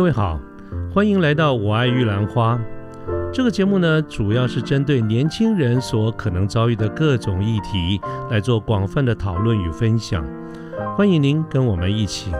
各位好，欢迎来到我爱玉兰花。这个节目呢，主要是针对年轻人所可能遭遇的各种议题来做广泛的讨论与分享。欢迎您跟我们一起。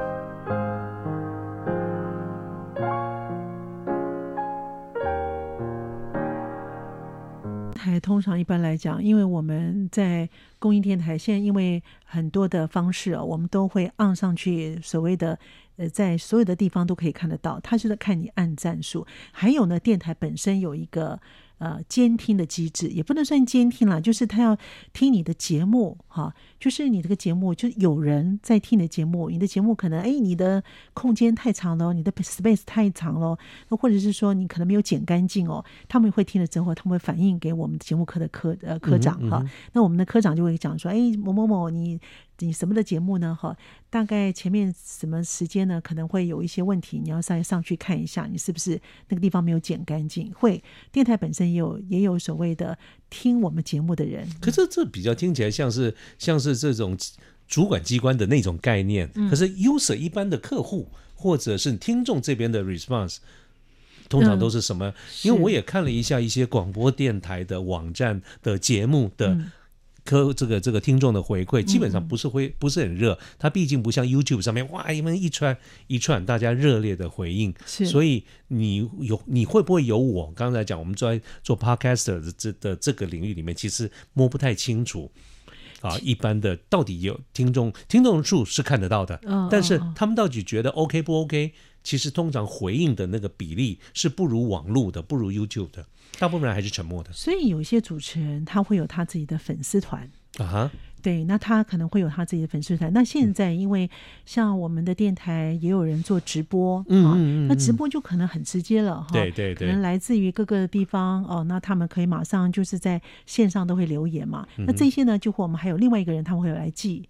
台通常一般来讲，因为我们在公益电台，现在因为很多的方式啊，我们都会按上去所谓的呃，在所有的地方都可以看得到。它是在看你按赞数，还有呢，电台本身有一个。呃，监听的机制也不能算监听啦，就是他要听你的节目，哈，就是你这个节目就有人在听你的节目，你的节目可能哎，你的空间太长了，你的 space 太长了，那或者是说你可能没有剪干净哦，他们会听了之后，他们会反映给我们节目科的科呃科长哈，那我们的科长就会讲说，哎，某某某你。你什么的节目呢？哈，大概前面什么时间呢？可能会有一些问题，你要上上去看一下，你是不是那个地方没有剪干净？会电台本身也有也有所谓的听我们节目的人，可是这比较听起来像是像是这种主管机关的那种概念。可是 user 一般的客户或者是听众这边的 response，通常都是什么？因为我也看了一下一些广播电台的网站的节目的。科这个这个听众的回馈基本上不是会不是很热，它毕竟不像 YouTube 上面哇，你们一串一串大家热烈的回应，所以你有你会不会有我刚才讲我们在做 Podcaster 的这的这个领域里面，其实摸不太清楚啊，一般的到底有听众听众数是看得到的，但是他们到底觉得 OK 不 OK？其实通常回应的那个比例是不如网络的，不如 YouTube 的，大部分人还是沉默的。所以有一些主持人他会有他自己的粉丝团啊。对，那他可能会有他自己的粉丝团。那现在因为像我们的电台也有人做直播，嗯，那直播就可能很直接了哈。对对对，可能来自于各个地方哦，那他们可以马上就是在线上都会留言嘛。那这些呢，就我们还有另外一个人，他们会来记，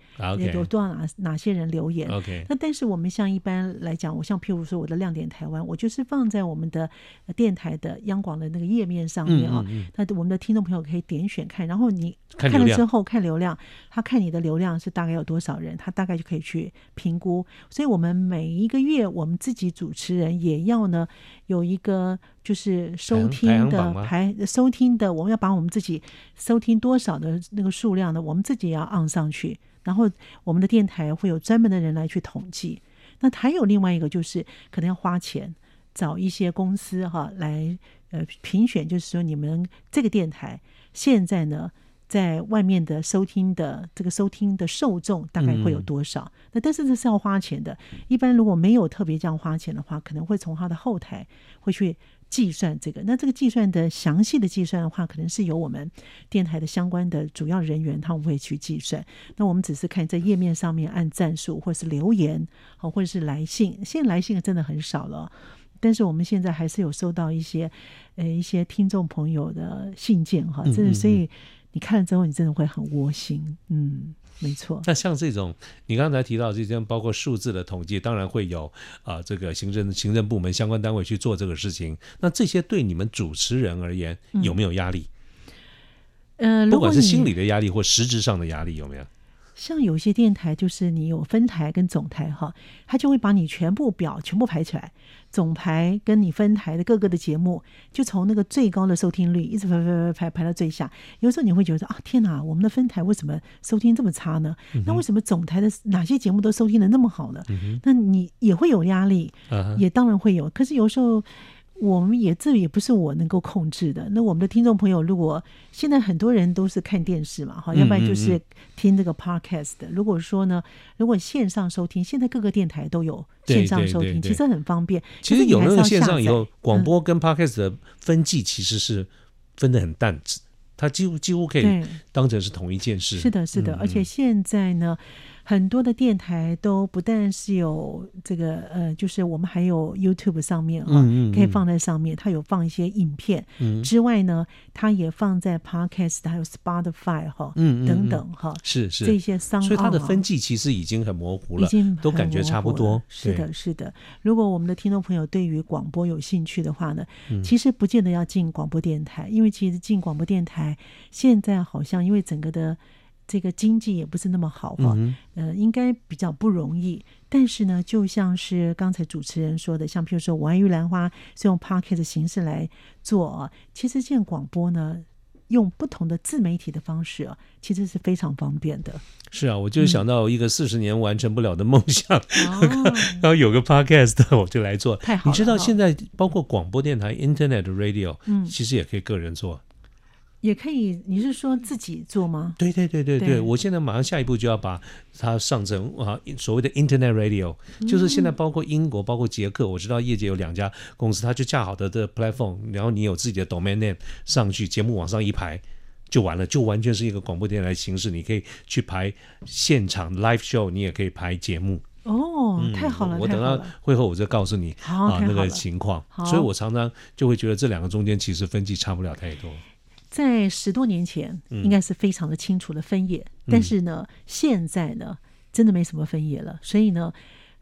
有多少哪哪些人留言。OK，那但是我们像一般来讲，我像譬如说我的亮点台湾，我就是放在我们的电台的央广的那个页面上面啊。那我们的听众朋友可以点选看，然后你看了之后看流量。他看你的流量是大概有多少人，他大概就可以去评估。所以，我们每一个月，我们自己主持人也要呢有一个就是收听的排收听的，我们要把我们自己收听多少的那个数量呢，我们自己也要按上去。然后，我们的电台会有专门的人来去统计。那还有另外一个就是可能要花钱找一些公司哈来呃评选，就是说你们这个电台现在呢。在外面的收听的这个收听的受众大概会有多少？那但是这是要花钱的。一般如果没有特别这样花钱的话，可能会从他的后台会去计算这个。那这个计算的详细的计算的话，可能是由我们电台的相关的主要人员他们会去计算。那我们只是看在页面上面按赞数，或者是留言，好，或者是来信。现在来信真的很少了，但是我们现在还是有收到一些呃一些听众朋友的信件哈，真的所以。你看了之后，你真的会很窝心，嗯，没错。那像这种，你刚才提到这些，包括数字的统计，当然会有啊，这个行政行政部门相关单位去做这个事情。那这些对你们主持人而言有没有压力？呃，不管是心理的压力或实质上的压力，有没有？像有些电台，就是你有分台跟总台哈，他就会把你全部表全部排起来，总台跟你分台的各个的节目，就从那个最高的收听率一直排排排排排到最下。有时候你会觉得啊，天哪，我们的分台为什么收听这么差呢？那为什么总台的哪些节目都收听的那么好呢？那你也会有压力，也当然会有。可是有时候。我们也这也不是我能够控制的。那我们的听众朋友，如果现在很多人都是看电视嘛，哈，要不然就是听这个 podcast。如果说呢，如果线上收听，现在各个电台都有线上收听，其实很方便。其实有那个线上以后，广播跟 podcast 的分际其实是分的很淡，它几乎几乎可以当成是同一件事。是的，是的，而且现在呢。很多的电台都不但是有这个呃，就是我们还有 YouTube 上面哈，可以放在上面。它有放一些影片之外呢，它也放在 Podcast 还有 Spotify 哈，嗯等等哈，是是这些商，所以它的分际其实已经很模糊了，已经都感觉差不多。是的，是的。如果我们的听众朋友对于广播有兴趣的话呢，其实不见得要进广播电台，因为其实进广播电台现在好像因为整个的。这个经济也不是那么好哈，呃，应该比较不容易。但是呢，就像是刚才主持人说的，像譬如说我爱玉兰花是用 p o c k e t 的形式来做，其实现在广播呢。用不同的自媒体的方式啊，其实是非常方便的。是啊，我就想到一个四十年完成不了的梦想，然后有个 podcast 我就来做。太好了！你知道现在包括广播电台 Internet Radio，嗯，其实也可以个人做。也可以，你是说自己做吗？对对对对对，我现在马上下一步就要把它上成啊所谓的 Internet Radio，就是现在包括英国、包括捷克，我知道业界有两家公司，它就架好的的 platform，然后你有自己的 domain name 上去，节目往上一排就完了，就完全是一个广播电台形式，你可以去排现场 live show，你也可以排节目。哦，太好了！我等到会后我再告诉你啊那个情况，所以我常常就会觉得这两个中间其实分歧差不了太多。在十多年前，应该是非常的清楚的分野，但是呢，现在呢，真的没什么分野了。所以呢，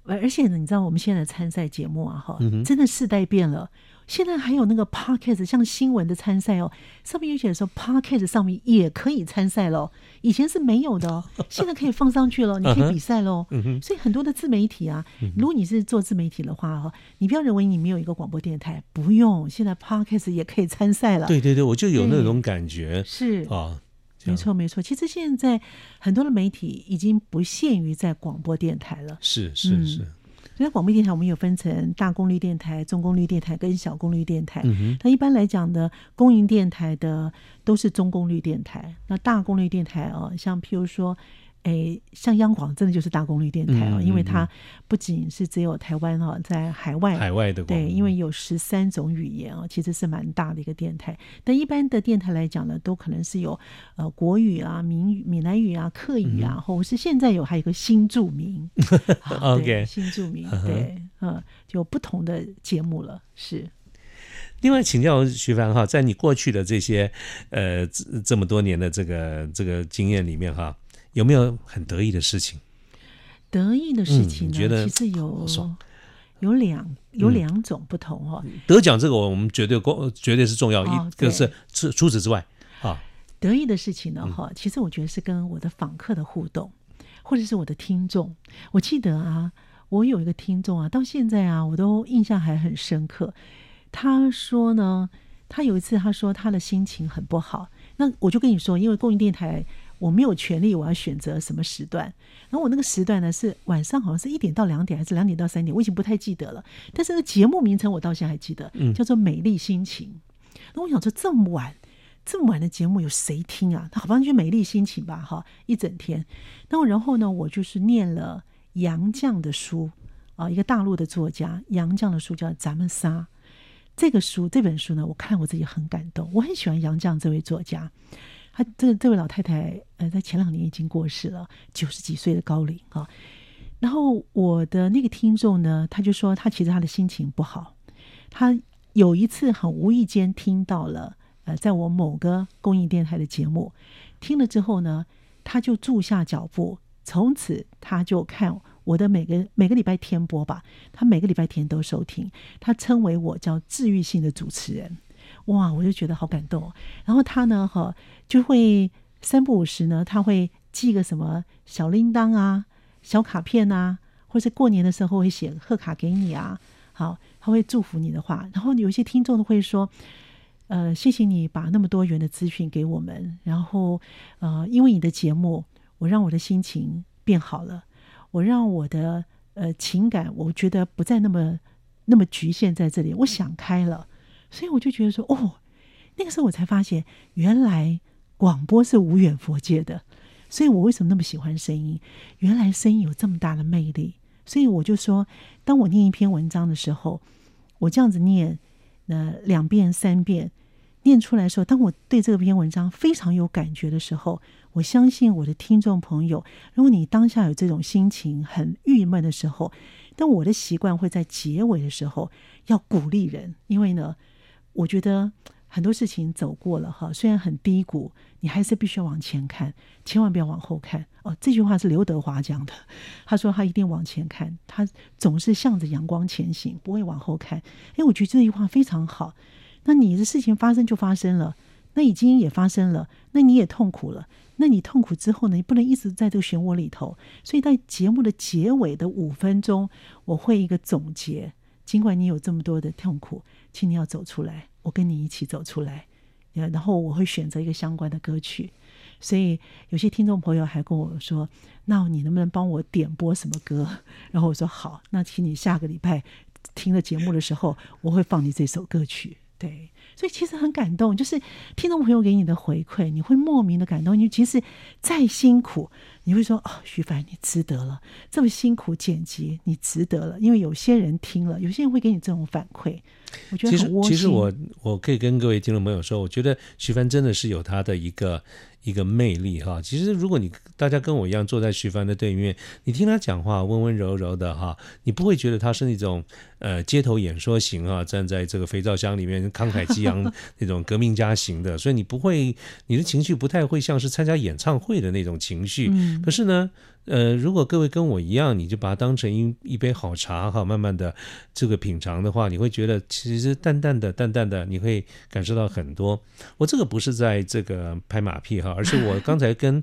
而且呢，你知道我们现在参赛节目啊，哈，真的世代变了。现在还有那个 podcast，像新闻的参赛哦，上面有写说 podcast 上面也可以参赛喽。以前是没有的哦，现在可以放上去了，你可以比赛喽。所以很多的自媒体啊，如果你是做自媒体的话哈，你不要认为你没有一个广播电台，不用，现在 podcast 也可以参赛了。对对对，我就有那种感觉。是啊，没错没错。其实现在很多的媒体已经不限于在广播电台了。是是是。在广播电台，我们有分成大功率电台、中功率电台跟小功率电台。那一般来讲的，公营电台的都是中功率电台。那大功率电台哦，像譬如说。诶，像央广真的就是大功率电台啊，因为它不仅是只有台湾哦，在海外海外的对，因为有十三种语言啊，其实是蛮大的一个电台。但一般的电台来讲呢，都可能是有呃国语啊、闽语、闽南语啊、客语啊，或者是现在有还有一个新著名，OK，新著名对，嗯，就不同的节目了。是。另外，请教徐凡哈，在你过去的这些呃这么多年的这个这个经验里面哈。有没有很得意的事情？得意的事情呢？其实有有两有两种不同哦。得奖这个我们绝对过绝对是重要，一个是除除此之外啊。得意的事情呢？哈，其实我觉得是跟我的访客的互动，或者是我的听众。我记得啊，我有一个听众啊，到现在啊，我都印象还很深刻。他说呢，他有一次他说他的心情很不好，那我就跟你说，因为供应电台。我没有权利，我要选择什么时段。然后我那个时段呢是晚上，好像是一点到两点，还是两点到三点，我已经不太记得了。但是那个节目名称我到现在还记得，叫做《美丽心情》。那我想说，这么晚、这么晚的节目有谁听啊？他好像，就《美丽心情》吧，哈，一整天。那然后呢，我就是念了杨绛的书啊，一个大陆的作家杨绛的书叫《咱们仨》。这个书这本书呢，我看我自己很感动，我很喜欢杨绛这位作家。他这这位老太太，呃，在前两年已经过世了，九十几岁的高龄啊。然后我的那个听众呢，他就说他其实他的心情不好。他有一次很无意间听到了，呃，在我某个公益电台的节目，听了之后呢，他就住下脚步，从此他就看我的每个每个礼拜天播吧，他每个礼拜天都收听，他称为我叫治愈性的主持人。哇，我就觉得好感动。然后他呢，哈，就会三不五时呢，他会寄个什么小铃铛啊、小卡片啊，或者过年的时候会写贺卡给你啊。好，他会祝福你的话。然后有些听众都会说，呃，谢谢你把那么多元的资讯给我们。然后，呃，因为你的节目，我让我的心情变好了，我让我的呃情感，我觉得不再那么那么局限在这里，我想开了。所以我就觉得说，哦，那个时候我才发现，原来广播是无远佛界的。所以我为什么那么喜欢声音？原来声音有这么大的魅力。所以我就说，当我念一篇文章的时候，我这样子念，那两遍三遍念出来的时候，当我对这篇文章非常有感觉的时候，我相信我的听众朋友，如果你当下有这种心情很郁闷的时候，但我的习惯会在结尾的时候要鼓励人，因为呢。我觉得很多事情走过了哈，虽然很低谷，你还是必须要往前看，千万不要往后看哦。这句话是刘德华讲的，他说他一定往前看，他总是向着阳光前行，不会往后看。哎，我觉得这句话非常好。那你的事情发生就发生了，那已经也发生了，那你也痛苦了。那你痛苦之后呢？你不能一直在这个漩涡里头。所以在节目的结尾的五分钟，我会一个总结。尽管你有这么多的痛苦，请你要走出来，我跟你一起走出来。然后我会选择一个相关的歌曲。所以有些听众朋友还跟我说：“那你能不能帮我点播什么歌？” 然后我说：“好，那请你下个礼拜听了节目的时候，我会放你这首歌曲。”对，所以其实很感动，就是听众朋友给你的回馈，你会莫名的感动。你其实再辛苦，你会说：“哦，徐凡，你值得了，这么辛苦剪辑，你值得了。”因为有些人听了，有些人会给你这种反馈。我觉得其实，其实我我可以跟各位听众朋友说，我觉得徐凡真的是有他的一个。一个魅力哈，其实如果你大家跟我一样坐在徐帆的对面，你听他讲话温温柔柔的哈，你不会觉得他是那种呃街头演说型啊，站在这个肥皂箱里面慷慨激昂那种革命家型的，所以你不会你的情绪不太会像是参加演唱会的那种情绪。可是呢。呃，如果各位跟我一样，你就把它当成一一杯好茶哈，慢慢的这个品尝的话，你会觉得其实淡淡的、淡淡的，你会感受到很多。我这个不是在这个拍马屁哈，而是我刚才跟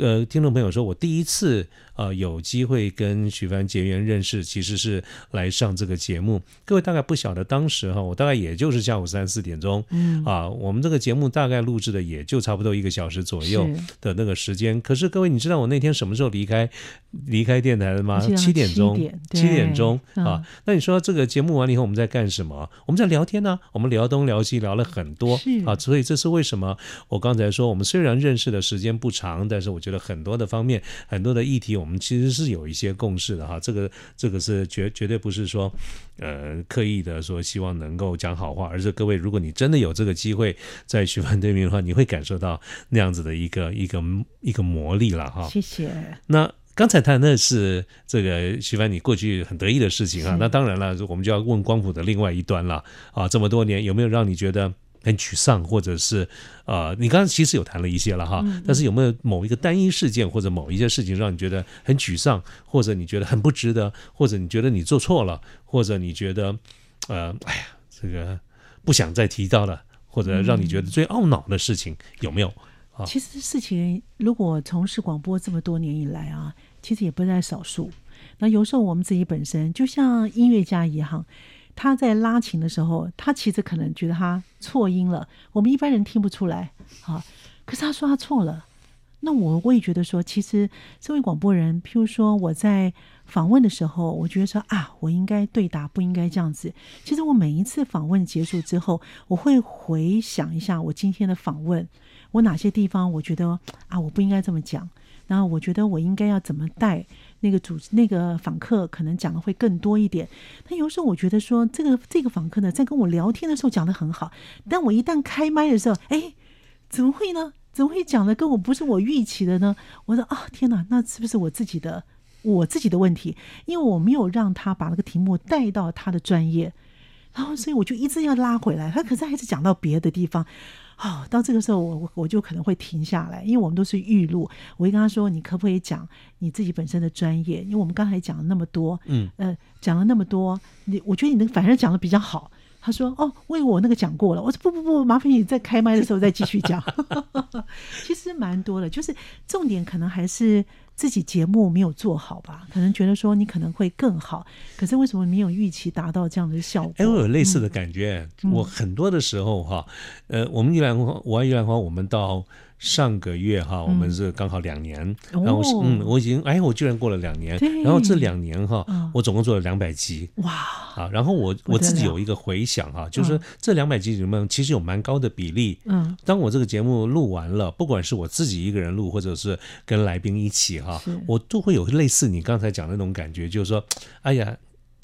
呃听众朋友说，我第一次。呃，有机会跟徐帆结缘认识，其实是来上这个节目。各位大概不晓得，当时哈，我大概也就是下午三四点钟，嗯啊，我们这个节目大概录制的也就差不多一个小时左右的那个时间。可是各位，你知道我那天什么时候离开离开电台的吗？七点钟，七点钟啊。那你说这个节目完了以后，我们在干什么？我们在聊天呢。我们聊东聊西，聊了很多啊。所以这是为什么？我刚才说，我们虽然认识的时间不长，但是我觉得很多的方面，很多的议题，我们。我们其实是有一些共识的哈，这个这个是绝绝对不是说，呃，刻意的说希望能够讲好话，而是各位，如果你真的有这个机会在徐帆对面的话，你会感受到那样子的一个一个一个魔力了哈。谢谢。那刚才谈的是这个徐帆你过去很得意的事情啊，那当然了，我们就要问光谱的另外一端了啊，这么多年有没有让你觉得？很沮丧，或者是呃，你刚刚其实有谈了一些了哈，但是有没有某一个单一事件或者某一些事情让你觉得很沮丧，或者你觉得很不值得，或者你觉得你做错了，或者你觉得呃，哎呀，这个不想再提到了，或者让你觉得最懊恼的事情有没有？啊，其实事情如果从事广播这么多年以来啊，其实也不在少数。那有时候我们自己本身就像音乐家一样。他在拉琴的时候，他其实可能觉得他错音了，我们一般人听不出来啊。可是他说他错了，那我我也觉得说，其实这位广播人，譬如说我在访问的时候，我觉得说啊，我应该对答，不应该这样子。其实我每一次访问结束之后，我会回想一下我今天的访问，我哪些地方我觉得啊，我不应该这么讲，然后我觉得我应该要怎么带。那个主那个访客可能讲的会更多一点，但有时候我觉得说这个这个访客呢，在跟我聊天的时候讲的很好，但我一旦开麦的时候，哎，怎么会呢？怎么会讲的跟我不是我预期的呢？我说啊，天哪，那是不是我自己的我自己的问题？因为我没有让他把那个题目带到他的专业，然后所以我就一直要拉回来，他可是还是讲到别的地方。哦，到这个时候，我我就可能会停下来，因为我们都是预录。我会跟他说：“你可不可以讲你自己本身的专业？因为我们刚才讲了那么多，嗯，呃，讲了那么多，你我觉得你能反而讲的比较好。”他说：“哦，为我那个讲过了。”我说：“不不不，麻烦你在开麦的时候再继续讲。”其实蛮多的，就是重点可能还是。自己节目没有做好吧？可能觉得说你可能会更好，可是为什么没有预期达到这样的效果？哎，我有类似的感觉。我很多的时候哈，呃，我们玉兰花，我爱玉兰花，我们到。上个月哈，我们是刚好两年，然后嗯，我已经哎，我居然过了两年，然后这两年哈，我总共做了两百集。哇。啊，然后我我自己有一个回想哈，就是这两百集里面其实有蛮高的比例，嗯，当我这个节目录完了，不管是我自己一个人录，或者是跟来宾一起哈，我都会有类似你刚才讲的那种感觉，就是说，哎呀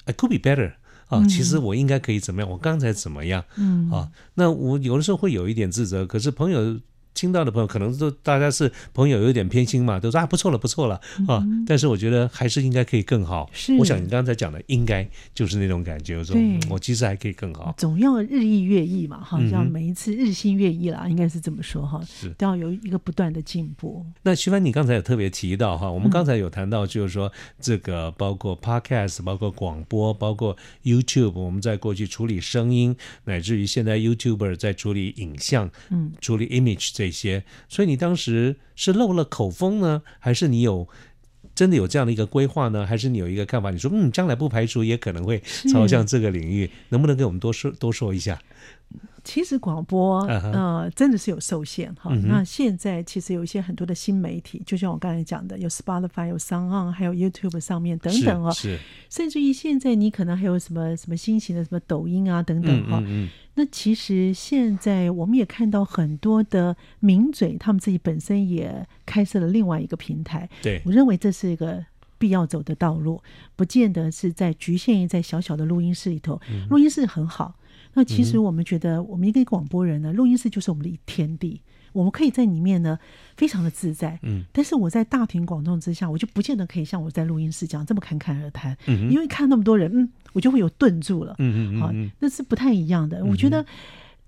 ，I could be better 啊，其实我应该可以怎么样，我刚才怎么样，嗯。啊，那我有的时候会有一点自责，可是朋友。听到的朋友，可能都大家是朋友，有点偏心嘛，都说啊不错了，不错了啊。但是我觉得还是应该可以更好。是，我想你刚才讲的应该就是那种感觉，我说我其实还可以更好。总要日益月异嘛，哈，像每一次日新月异啦，应该是这么说哈，是都要有一个不断的进步。那徐帆，你刚才有特别提到哈，我们刚才有谈到，就是说这个包括 podcast，包括广播，包括 YouTube，我们在过去处理声音，乃至于现在 YouTuber 在处理影像，嗯，处理 image 这些，所以你当时是漏了口风呢，还是你有真的有这样的一个规划呢？还是你有一个看法？你说，嗯，将来不排除也可能会朝向这个领域，能不能给我们多说多说一下？其实广播呃真的是有受限哈。那现在其实有一些很多的新媒体，就像我刚才讲的，有 Spotify、有 s o n 还有 YouTube 上面等等哦。是。甚至于现在你可能还有什么什么新型的什么抖音啊等等哈。嗯嗯。那其实现在我们也看到很多的名嘴，他们自己本身也开设了另外一个平台。对。我认为这是一个必要走的道路，不见得是在局限于在小小的录音室里头。录音室很好。那其实我们觉得，我们一个广播人呢，录音室就是我们的一天地，我们可以在里面呢，非常的自在。嗯，但是我在大庭广众之下，我就不见得可以像我在录音室这样这么侃侃而谈。嗯，因为看那么多人，嗯，我就会有顿住了。嗯嗯好，那是不太一样的。我觉得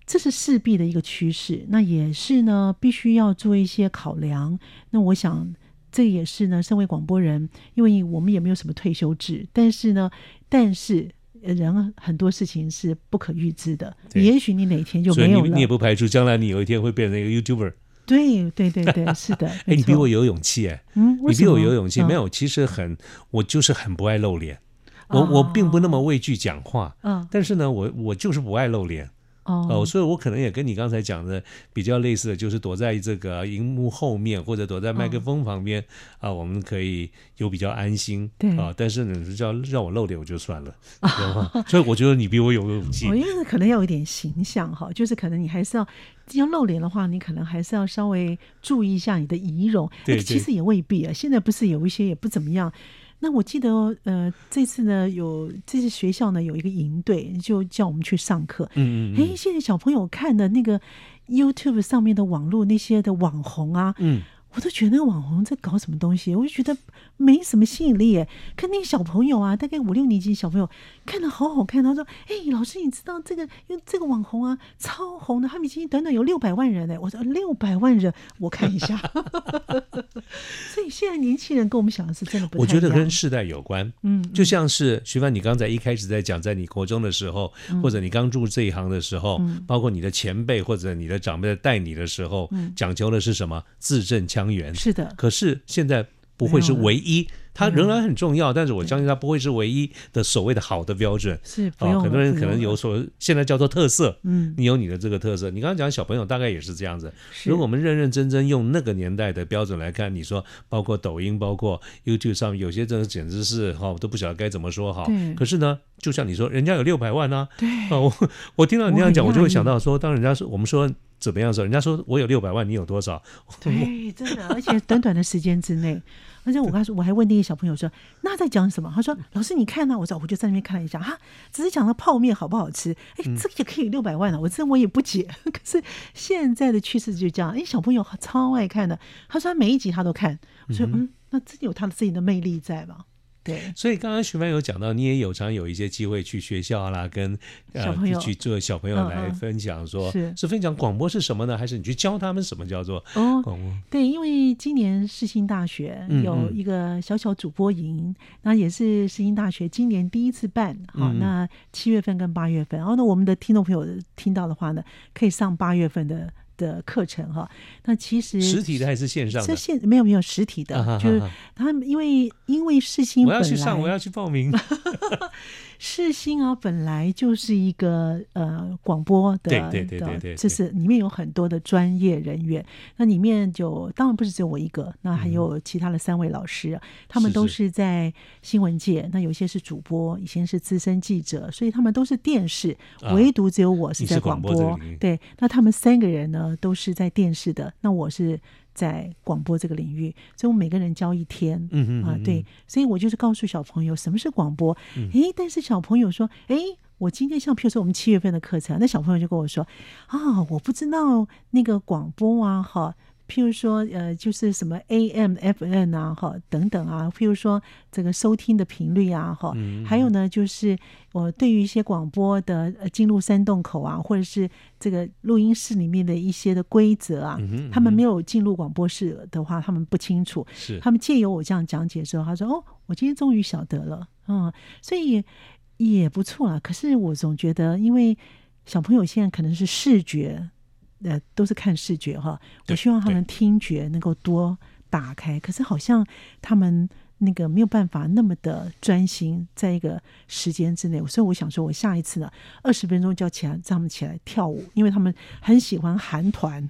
这是势必的一个趋势，那也是呢，必须要做一些考量。那我想，这也是呢，身为广播人，因为我们也没有什么退休制，但是呢，但是。人很多事情是不可预知的，也许你哪天就没有了。你也不排除将来你有一天会变成一个 YouTuber。对对对对，是的。哎，你比我有勇气哎，嗯，你比我有勇气。没有，其实很，我就是很不爱露脸。我我并不那么畏惧讲话，嗯，但是呢，我我就是不爱露脸。哦，所以我可能也跟你刚才讲的比较类似的，就是躲在这个荧幕后面，或者躲在麦克风旁边啊，我们可以有比较安心。对啊，但是呢，叫让我露脸我就算了。所以我觉得你比我有勇气。我因为可能要有点形象哈，就是可能你还是要要露脸的话，你可能还是要稍微注意一下你的仪容。对，其实也未必啊。现在不是有一些也不怎么样。那我记得，呃，这次呢，有这次学校呢有一个营队，就叫我们去上课。嗯嗯。哎，现在小朋友看的那个 YouTube 上面的网络那些的网红啊，嗯。我都觉得那个网红在搞什么东西，我就觉得没什么吸引力。看那个小朋友啊，大概五六年级小朋友看的好好看。他说：“哎，老师，你知道这个？因为这个网红啊，超红的，他们已经短短有六百万人呢。”我说：“六百万人，我看一下。”所以现在年轻人跟我们想的是真的不一样。我觉得跟世代有关。嗯，就像是徐帆，你刚才一开始在讲，在你国中的时候，或者你刚入这一行的时候，包括你的前辈或者你的长辈在带你的时候，讲究的是什么？字正腔。是的，可是现在不会是唯一，它仍然很重要，但是我相信它不会是唯一的所谓的好的标准。是啊，很多人可能有所现在叫做特色，嗯，你有你的这个特色。你刚刚讲小朋友大概也是这样子。如果我们认认真真用那个年代的标准来看，你说包括抖音，包括 YouTube 上面有些真的简直是哈，我都不晓得该怎么说好。可是呢，就像你说，人家有六百万呢。对。啊，我 我听到你这样讲，我就会想到说，当人家说我们说。怎么样说？人家说我有六百万，你有多少？对，真的，而且短短的时间之内，而且我刚说，我还问那个小朋友说：“那在讲什么？”他说：“老师，你看呢？”我说：“我就在那边看了一下，哈，只是讲了泡面好不好吃。”哎，这个也可以六百万了，我这我也不解。可是现在的趋势就这样，哎，小朋友超爱看的。他说他每一集他都看。我说：“嗯，那真有他的自己的魅力在吧？”对，所以刚刚徐帆有讲到，你也有常有一些机会去学校啦，跟小朋友去做小朋友来分享，说是分享广播是什么呢？还是你去教他们什么叫做广播？对，因为今年世新大学有一个小小主播营，那也是世新大学今年第一次办。好，那七月份跟八月份，然后呢，我们的听众朋友听到的话呢，可以上八月份的。的课程哈，那其实实体的还是线上？这线没有没有实体的，就是他们因为因为世新，我要去上，我要去报名。世新啊，本来就是一个呃广播的，对对对对，这是里面有很多的专业人员。那里面就当然不是只有我一个，那还有其他的三位老师，他们都是在新闻界。那有些是主播，以前是资深记者，所以他们都是电视，唯独只有我是在广播。对，那他们三个人呢，都是在电视的。那我是。在广播这个领域，所以我每个人教一天，嗯嗯啊，对，所以我就是告诉小朋友什么是广播，哎，但是小朋友说，哎，我今天像譬如说我们七月份的课程，那小朋友就跟我说啊，我不知道那个广播啊，哈。譬如说，呃，就是什么 AM、FN 啊，哈，等等啊。譬如说，这个收听的频率啊，哈，还有呢，就是我对于一些广播的进入山洞口啊，或者是这个录音室里面的一些的规则啊，他们没有进入广播室的话，他们不清楚。是，他们借由我这样讲解之后，他说：“哦，我今天终于晓得了。”嗯，所以也不错啊。可是我总觉得，因为小朋友现在可能是视觉。呃，都是看视觉哈。我希望他们听觉能够多打开，可是好像他们那个没有办法那么的专心，在一个时间之内。所以我想说，我下一次呢，二十分钟就要起来，让他们起来跳舞，因为他们很喜欢韩团。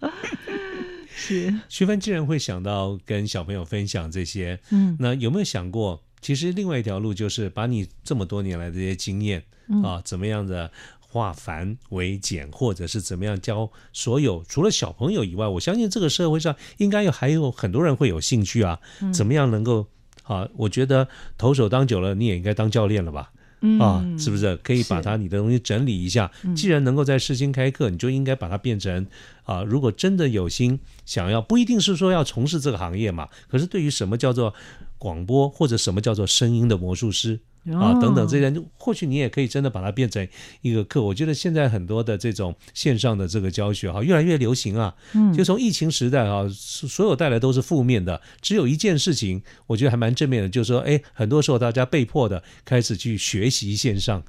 是徐帆既然会想到跟小朋友分享这些，嗯，那有没有想过，其实另外一条路就是把你这么多年来的这些经验啊，怎么样的？化繁为简，或者是怎么样教所有除了小朋友以外，我相信这个社会上应该有还有很多人会有兴趣啊。怎么样能够啊？我觉得投手当久了，你也应该当教练了吧？啊，是不是可以把它你的东西整理一下？既然能够在世新开课，你就应该把它变成啊。如果真的有心想要，不一定是说要从事这个行业嘛。可是对于什么叫做广播，或者什么叫做声音的魔术师？啊，等等这些，或许你也可以真的把它变成一个课。我觉得现在很多的这种线上的这个教学哈，越来越流行啊。嗯，就从疫情时代啊，所有带来都是负面的，只有一件事情，我觉得还蛮正面的，就是说，哎，很多时候大家被迫的开始去学习线上。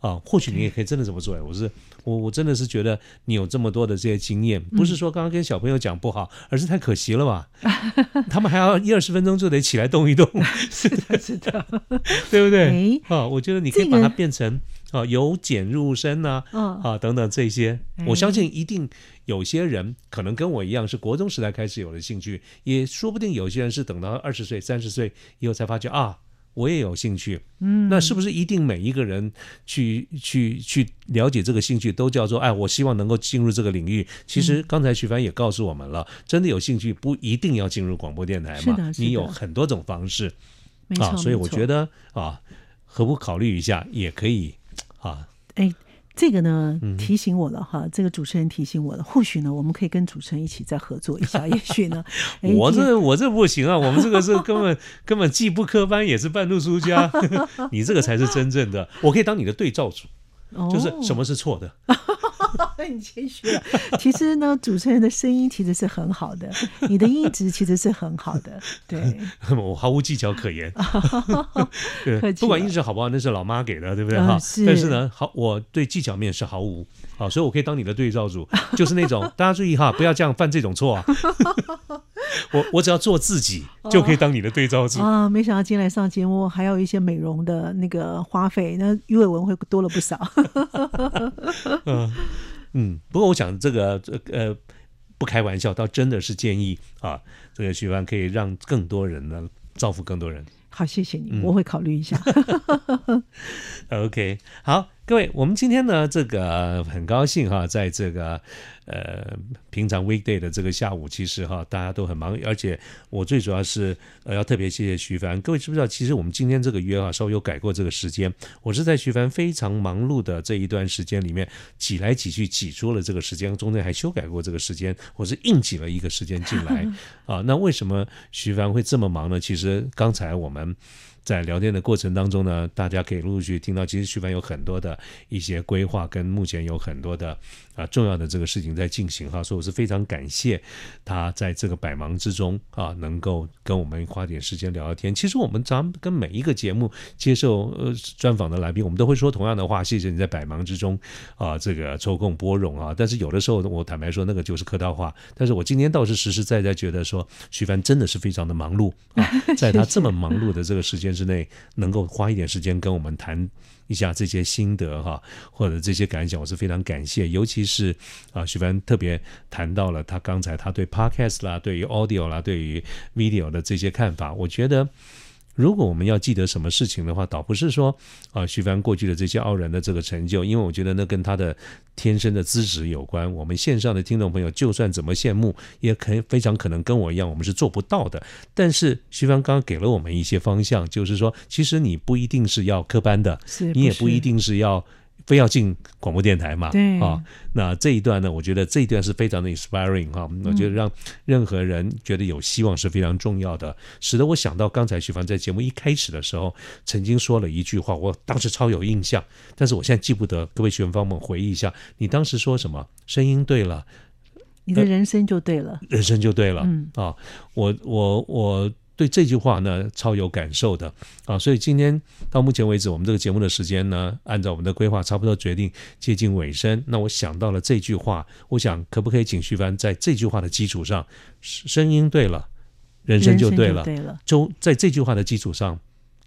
啊，或许你也可以真的这么做。我是我，我真的是觉得你有这么多的这些经验，不是说刚刚跟小朋友讲不好，而是太可惜了吧。他们还要一二十分钟就得起来动一动，是的，是的，对不对？啊，我觉得你可以把它变成啊，由简入深啊，啊等等这些。我相信一定有些人可能跟我一样是国中时代开始有了兴趣，也说不定有些人是等到二十岁、三十岁以后才发觉啊。我也有兴趣，嗯，那是不是一定每一个人去去去了解这个兴趣都叫做哎？我希望能够进入这个领域。其实刚才徐帆也告诉我们了，真的有兴趣不一定要进入广播电台嘛，你有很多种方式，啊，所以我觉得啊，何不考虑一下也可以啊？哎。这个呢，提醒我了哈。这个主持人提醒我了，或许呢，我们可以跟主持人一起再合作一下。也许呢，我这我这不行啊，我们这个是根本 根本既不科班，也是半路出家。你这个才是真正的，我可以当你的对照组，就是什么是错的。很谦虚了。其实呢，主持人的声音其实是很好的，你的音质其实是很好的。对，我毫无技巧可言。不管音质好不好，那是老妈给的，对不对哈？但是呢，好，我对技巧面是毫无。好，所以我可以当你的对照组，就是那种大家注意哈，不要这样犯这种错啊。我我只要做自己就可以当你的对照组啊。没想到今天来上节目还有一些美容的那个花费，那鱼尾纹会多了不少。嗯嗯，不过我想这个呃不开玩笑，倒真的是建议啊，这个徐帆可以让更多人呢造福更多人。好，谢谢你，我会考虑一下。OK，好。各位，我们今天呢，这个很高兴哈，在这个呃平常 weekday 的这个下午，其实哈大家都很忙，而且我最主要是呃要特别谢谢徐凡。各位知不知道，其实我们今天这个约哈稍微有改过这个时间，我是在徐凡非常忙碌的这一段时间里面挤来挤去挤出了这个时间，中间还修改过这个时间，我是硬挤了一个时间进来啊。那为什么徐凡会这么忙呢？其实刚才我们。在聊天的过程当中呢，大家可以陆陆续续听到，其实徐帆有很多的一些规划，跟目前有很多的啊重要的这个事情在进行哈，所以我是非常感谢他在这个百忙之中啊，能够跟我们花点时间聊聊天。其实我们咱跟每一个节目接受呃专访的来宾，我们都会说同样的话，谢谢你在百忙之中啊这个抽空拨冗啊。但是有的时候我坦白说，那个就是客套话。但是我今天倒是实实在在觉得说，徐帆真的是非常的忙碌啊，在他这么忙碌的这个时间。之内能够花一点时间跟我们谈一下这些心得哈，或者这些感想，我是非常感谢。尤其是啊，徐帆特别谈到了他刚才他对 podcast 啦、对于 audio 啦、对于 video 的这些看法，我觉得如果我们要记得什么事情的话，倒不是说啊徐帆过去的这些傲然的这个成就，因为我觉得那跟他的天生的资质有关。我们线上的听众朋友就算怎么羡慕，也可非常可能跟我一样，我们是做不到的。但是徐帆刚刚给了我们一些方向，就是说，其实你不一定是要科班的，你也不一定是要。非要进广播电台嘛？对啊，那这一段呢，我觉得这一段是非常的 inspiring 哈。我觉得让任何人觉得有希望是非常重要的，使得我想到刚才徐凡在节目一开始的时候曾经说了一句话，我当时超有印象，但是我现在记不得。各位学员帮我们回忆一下，你当时说什么？声音对了，你的人生就对了，人生就对了。嗯啊，我我我。对这句话呢，超有感受的啊！所以今天到目前为止，我们这个节目的时间呢，按照我们的规划，差不多决定接近尾声。那我想到了这句话，我想可不可以请徐帆在这句话的基础上，声音对了，人生就对了，对了，就在这句话的基础上，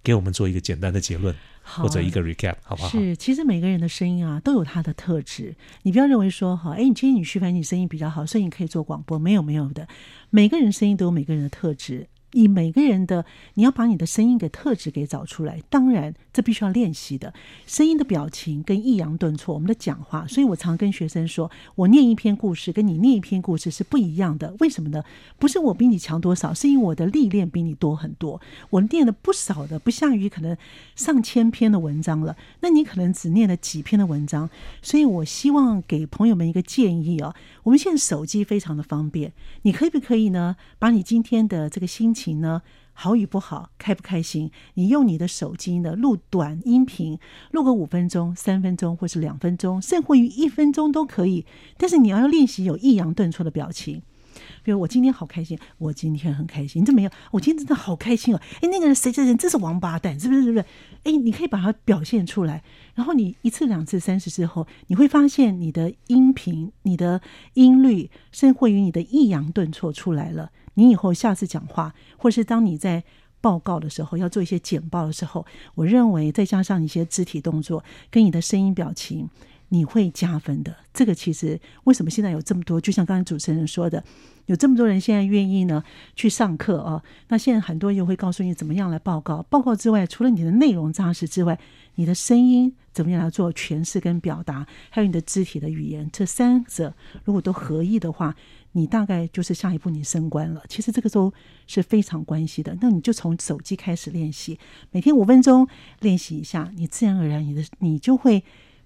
给我们做一个简单的结论，或者一个 recap，好不好？是，其实每个人的声音啊，都有他的特质。你不要认为说，哈，哎，你今天你徐帆，你声音比较好，所以你可以做广播。没有，没有的，每个人声音都有每个人的特质。以每个人的，你要把你的声音给特质给找出来。当然，这必须要练习的。声音的表情跟抑扬顿挫，我们的讲话。所以我常跟学生说，我念一篇故事，跟你念一篇故事是不一样的。为什么呢？不是我比你强多少，是因为我的历练比你多很多。我念了不少的，不下于可能上千篇的文章了。那你可能只念了几篇的文章。所以我希望给朋友们一个建议哦。我们现在手机非常的方便，你可以不可以呢？把你今天的这个心情呢，好与不好，开不开心，你用你的手机呢录短音频，录个五分钟、三分钟，或是两分钟，甚或于一分钟都可以。但是你要练习有抑扬顿挫的表情。比如我今天好开心，我今天很开心。你怎么样？我今天真的好开心哦！哎，那个人谁谁谁，这是王八蛋，是不是？是不是？哎，你可以把它表现出来。然后你一次、两次、三次之后，你会发现你的音频、你的音律，甚或于你的抑扬顿挫出来了。你以后下次讲话，或是当你在报告的时候，要做一些简报的时候，我认为再加上一些肢体动作跟你的声音表情。你会加分的。这个其实为什么现在有这么多？就像刚才主持人说的，有这么多人现在愿意呢去上课啊。那现在很多人会告诉你怎么样来报告。报告之外，除了你的内容扎实之外，你的声音怎么样来做诠释跟表达，还有你的肢体的语言，这三者如果都合一的话，你大概就是下一步你升官了。其实这个都是非常关系的。那你就从手机开始练习，每天五分钟练习一下，你自然而然你的你就会。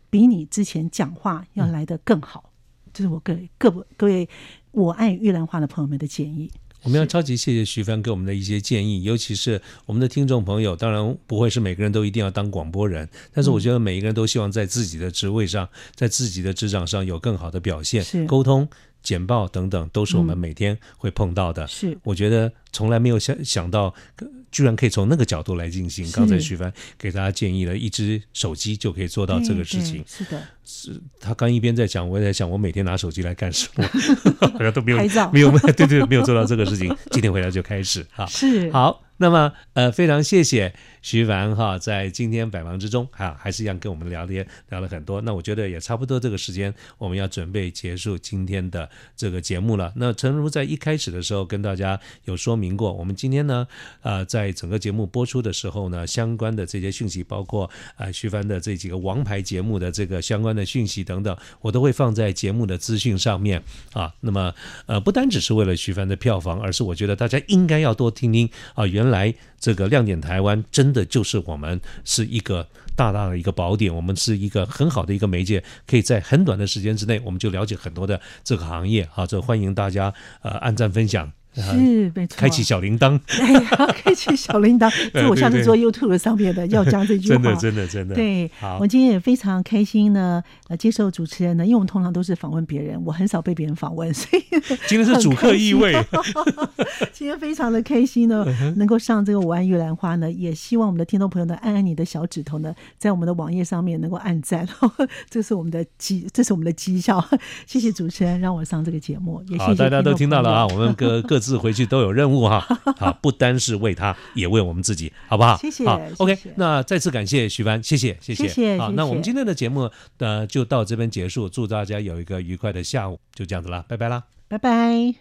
比你之前讲话要来的更好，这是我给各各位我爱玉兰花的朋友们的建议。我们要超级谢谢徐帆给我们的一些建议，尤其是我们的听众朋友，当然不会是每个人都一定要当广播人，但是我觉得每一个人都希望在自己的职位上，在自己的职场上有更好的表现，沟通。简报等等都是我们每天会碰到的。是，我觉得从来没有想想到，居然可以从那个角度来进行。刚才徐帆给大家建议了一只手机就可以做到这个事情。是的，是他刚一边在讲，我也在想，我每天拿手机来干什么？好像都没有，没有，对对，没有做到这个事情。今天回来就开始啊，是好。那么，呃，非常谢谢徐凡哈，在今天百忙之中，哈，还是一样跟我们聊天，聊了很多。那我觉得也差不多这个时间，我们要准备结束今天的这个节目了。那诚如在一开始的时候跟大家有说明过，我们今天呢，呃，在整个节目播出的时候呢，相关的这些讯息，包括呃徐凡的这几个王牌节目的这个相关的讯息等等，我都会放在节目的资讯上面啊。那么，呃，不单只是为了徐凡的票房，而是我觉得大家应该要多听听啊，原。原来，这个亮点台湾真的就是我们是一个大大的一个宝典，我们是一个很好的一个媒介，可以在很短的时间之内，我们就了解很多的这个行业啊，这欢迎大家呃按赞分享。是没错，开启小铃铛，哎开启小铃铛，这我下次做 YouTube 上面的要讲这句话，真的真的真的。对，我今天也非常开心呢，呃，接受主持人呢，因为我们通常都是访问别人，我很少被别人访问，所以 今天是主客意味。今天非常的开心呢，能够上这个五安玉兰花呢，也希望我们的听众朋友呢，按按你的小指头呢，在我们的网页上面能够按赞，这是我们的绩，这是我们的绩效。谢谢主持人让我上这个节目，也谢谢大家都听到了啊，我们各各自。回去都有任务哈，好，不单是为他，也为我们自己，好不好？谢谢。好，OK，那再次感谢徐帆，谢谢，谢谢。好，那我们今天的节目呃就到这边结束，祝大家有一个愉快的下午，就这样子啦，拜拜啦，拜拜。